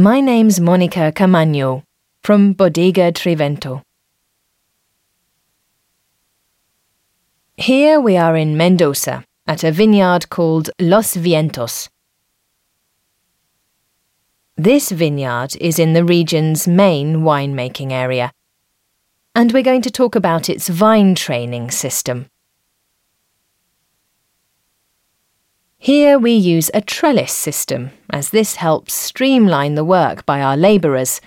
My name's Monica Camagno from Bodega Trivento. Here we are in Mendoza at a vineyard called Los Vientos. This vineyard is in the region's main winemaking area, and we're going to talk about its vine training system. Here we use a trellis system, as this helps streamline the work by our labourers,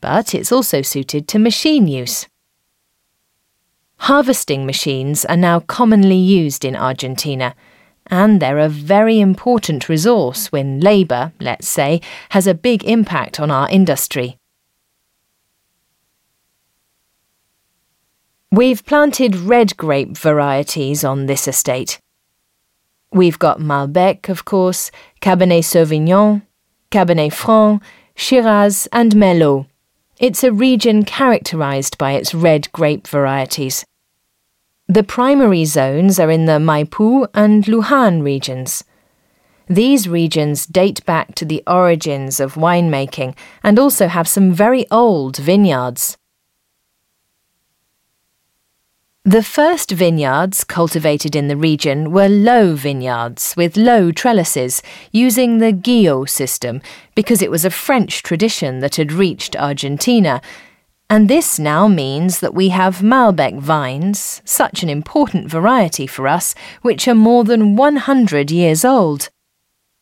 but it's also suited to machine use. Harvesting machines are now commonly used in Argentina, and they're a very important resource when labour, let's say, has a big impact on our industry. We've planted red grape varieties on this estate. We've got Malbec, of course, Cabernet Sauvignon, Cabernet Franc, Shiraz, and Merlot. It's a region characterized by its red grape varieties. The primary zones are in the Maipú and Luján regions. These regions date back to the origins of winemaking and also have some very old vineyards. The first vineyards cultivated in the region were low vineyards with low trellises, using the Guyot system because it was a French tradition that had reached Argentina. And this now means that we have Malbec vines, such an important variety for us, which are more than 100 years old.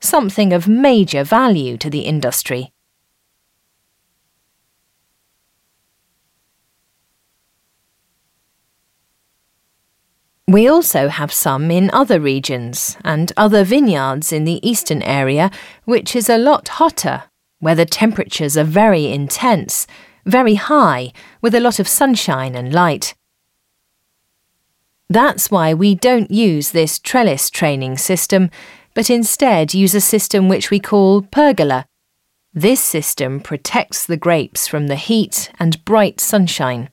Something of major value to the industry. We also have some in other regions and other vineyards in the eastern area, which is a lot hotter, where the temperatures are very intense, very high, with a lot of sunshine and light. That's why we don't use this trellis training system, but instead use a system which we call pergola. This system protects the grapes from the heat and bright sunshine.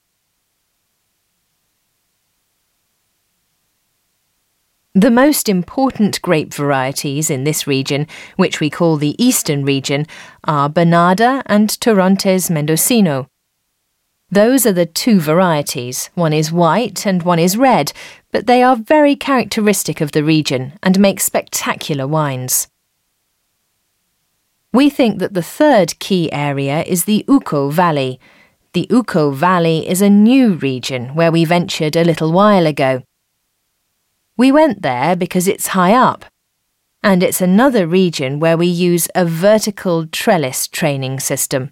The most important grape varieties in this region, which we call the Eastern region, are Bonarda and Torrontés Mendocino. Those are the two varieties. One is white and one is red, but they are very characteristic of the region and make spectacular wines. We think that the third key area is the Uco Valley. The Uco Valley is a new region where we ventured a little while ago. We went there because it's high up, and it's another region where we use a vertical trellis training system.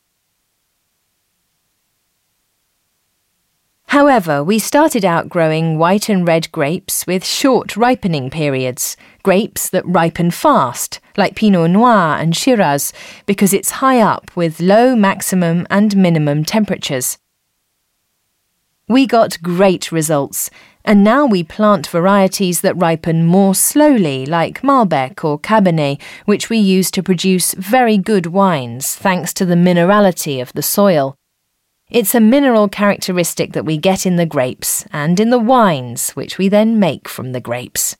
However, we started out growing white and red grapes with short ripening periods, grapes that ripen fast, like Pinot Noir and Shiraz, because it's high up with low maximum and minimum temperatures. We got great results and now we plant varieties that ripen more slowly, like Malbec or Cabernet, which we use to produce very good wines thanks to the minerality of the soil. It's a mineral characteristic that we get in the grapes and in the wines, which we then make from the grapes.